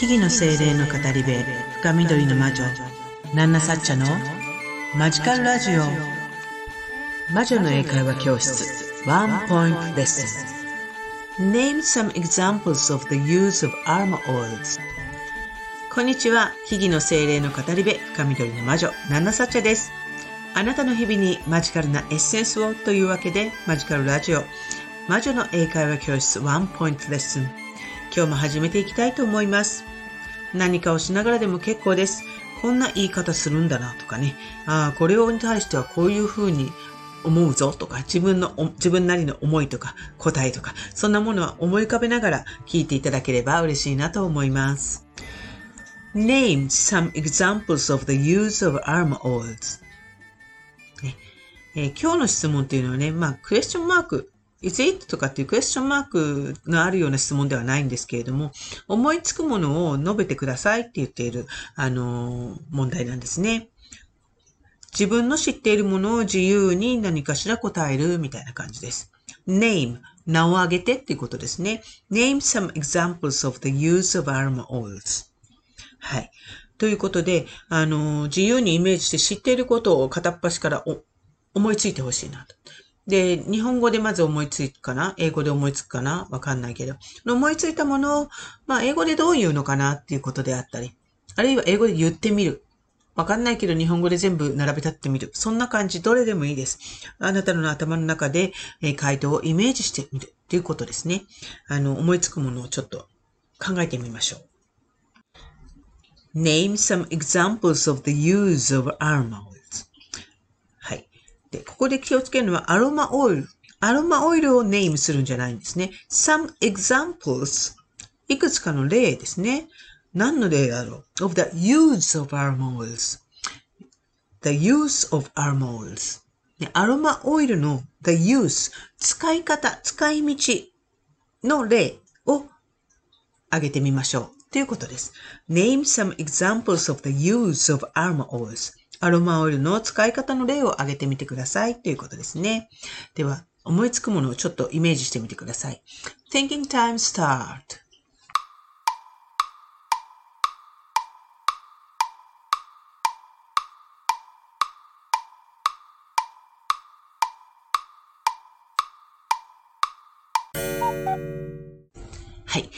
木々の精霊の語り部深緑の魔女ナンナサッチャのマジカルラジオ。魔女の英会話教室ワンポイントレッスン。Name some examples of the use of armor oils. こんにちは木々の精霊の語り部深緑の魔女ナンナサッチャです。あなたの日々にマジカルなエッセンスをというわけでマジカルラジオ。魔女の英会話教室ワンポイントレッスン。今日も始めていきたいと思います。何かをしながらでも結構です。こんな言い方するんだなとかね。ああ、これをに対してはこういうふうに思うぞとか、自分の、自分なりの思いとか答えとか、そんなものは思い浮かべながら聞いていただければ嬉しいなと思います。Name some examples of the use of arm oils. ねえー、今日の質問っていうのはね、まあ、クエスチョンマーク is it? とかっていうクエスチョンマークのあるような質問ではないんですけれども、思いつくものを述べてくださいって言っている、あの、問題なんですね。自分の知っているものを自由に何かしら答えるみたいな感じです。name 名を挙げてっていうことですね。name some examples of the use of arm oils. はい。ということで、あの、自由にイメージして知っていることを片っ端から思いついてほしいなと。で、日本語でまず思いつくかな？英語で思いつくかな？わかんないけど。思いついたものを、まあ、英語でどう言うのかなっていうことであったり、あるいは英語で言ってみる。わかんないけど日本語で全部並べ立ってみる。そんな感じ、どれでもいいです。あなたの頭の中で、え回答をイメージしてみるっていうことですね。あの、思いつくものをちょっと考えてみましょう。Name some examples of the use of armor. で、ここで気をつけるのはアロマオイル。アロマオイルをネームするんじゃないんですね。some examples いくつかの例ですね。何の例だろう ?of the use of aroma oils. the use of aroma oils. アロマオイルの the use 使い方、使い道の例を挙げてみましょう。ということです。Name some examples of the use of aroma oils. アロマオイルの使い方の例を挙げてみてくださいということですね。では、思いつくものをちょっとイメージしてみてください。Thinking time start. はい。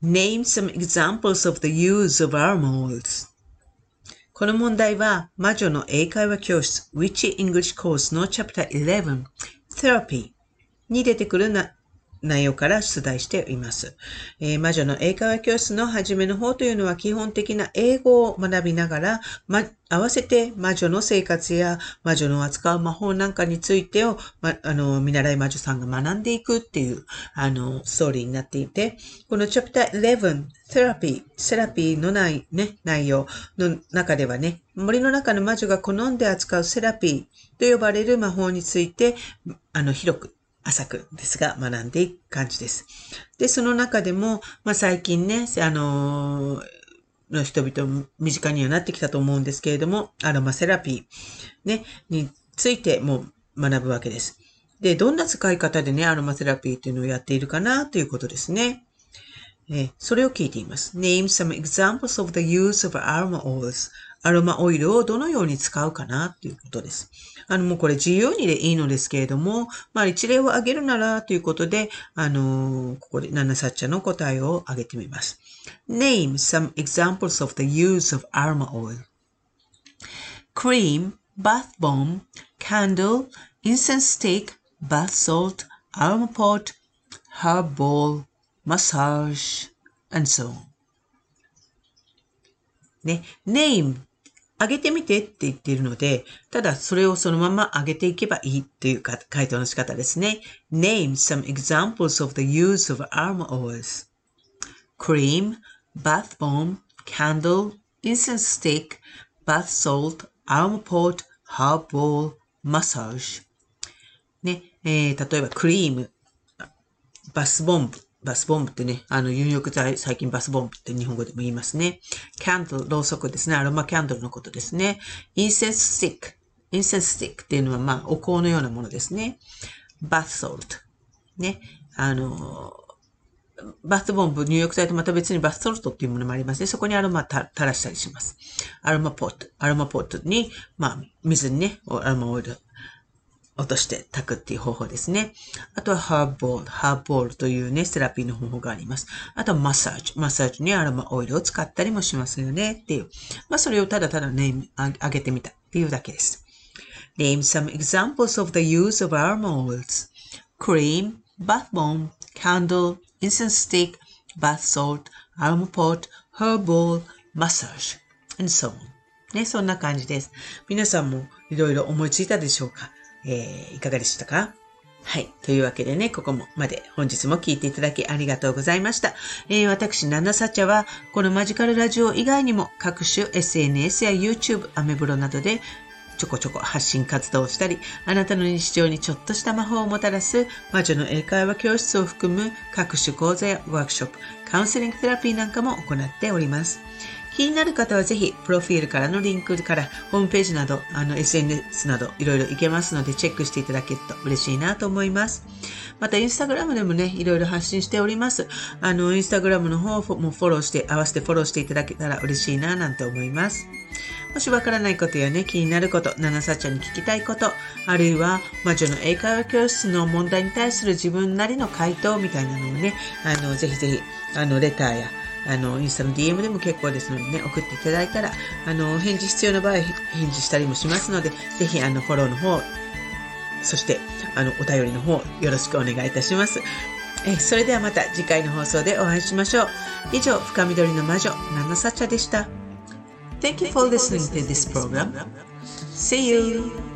Name some examples of the use of aroma oils. この問題は魔女の英会話教室 Witchy English Course の Chapter 11 Therapy に出てくるな内容から出題しています、えー、魔女の英会話教室の初めの方というのは基本的な英語を学びながら、ま、合わせて魔女の生活や魔女の扱う魔法なんかについてを、ま、あの、見習い魔女さんが学んでいくっていう、あの、ストーリーになっていて、このチャプター11、セラピー、セラピーのないね、内容の中ではね、森の中の魔女が好んで扱うセラピーと呼ばれる魔法について、あの、広く浅くですが学んでいく感じです。で、その中でも、まあ、最近ね、あのー、の人々身近にはなってきたと思うんですけれども、アロマセラピー、ね、についても学ぶわけです。で、どんな使い方でね、アロマセラピーっていうのをやっているかなということですね。えそれを聞いています。Name some examples of the use of aroma oils. アロマオイルをどのように使うかなということです。あの、もうこれ自由にでいいのですけれども、まあ一例を挙げるならということで、あの、ここでナナサッチャの答えを挙げてみます。Name some examples of the use of aroma oil. Cream, bath bomb, candle, incense stick, bath salt, aroma pot, herb ball, massage, and so on. ね、name 上げてみてって言っているので、ただそれをそのまま上げていけばいいというか回答の仕方ですね。Name some examples of the use of arm oils. Cream, bath bomb, candle, incense stick, bath salt, arm pot, herb ball, massage. ね、えー、例えばクリーム、バスボンブ、バスボンブってね、あの、入浴剤、最近バスボンブって日本語でも言いますね。キャンドル、ろうそくですね。アロマキャンドルのことですね。インセンススティック。インセンススティックっていうのは、まあ、お香のようなものですね。バスソルト。ね。あの、バスボンブ入浴剤とまた別にバスソルトっていうものもありますね。そこにアロマ垂らしたりします。アロマポット。アロマポットに、まあ、水にね、アロマオイル落として炊くっていう方法ですね。あとはハーブボール、ハーブボールというね、セラピーの方法があります。あとはマッサージ。マッサージにアロマオイルを使ったりもしますよねっていう。まあそれをただただね、あげてみたっていうだけです。Name some examples of the use of aroma oils. Cream, bath bomb, candle, incense stick, bath salt, aroma pot, herb oil, massage, and so on. ね、そんな感じです。皆さんもいろいろ思いついたでしょうか？えー、いかがでしたか？はい。というわけでね、ここもまで本日も聞いていただきありがとうございました。えー、私、ナナサチャは、このマジカルラジオ以外にも各種 SNS や YouTube、アメブロなどでちょこちょこ発信活動をしたり、あなたの日常にちょっとした魔法をもたらす魔女の英会話教室を含む各種講座やワークショップ、カウンセリングテラピーなんかも行っております。気になる方はぜひ、プロフィールからのリンクから、ホームページなど、あの、SNS など、いろいろいけますので、チェックしていただけると嬉しいなと思います。また、インスタグラムでもね、いろいろ発信しております。あの、インスタグラムの方もフォローして、合わせてフォローしていただけたら嬉しいな、なんて思います。もしわからないことやね、気になること、ナナサちゃんに聞きたいこと、あるいは魔女の英会話教室の問題に対する自分なりの回答みたいなのをね、あの、ぜひぜひ、あの、レターや、あの、インスタの DM でも結構ですのでね、送っていただいたら、あの、返事必要な場合、返事したりもしますので、ぜひ、あの、フォローの方、そして、あの、お便りの方、よろしくお願いいたします。えそれではまた次回の放送でお会いしましょう。以上、深緑の魔女、ナナサチャでした。Thank you for listening to this program. See you!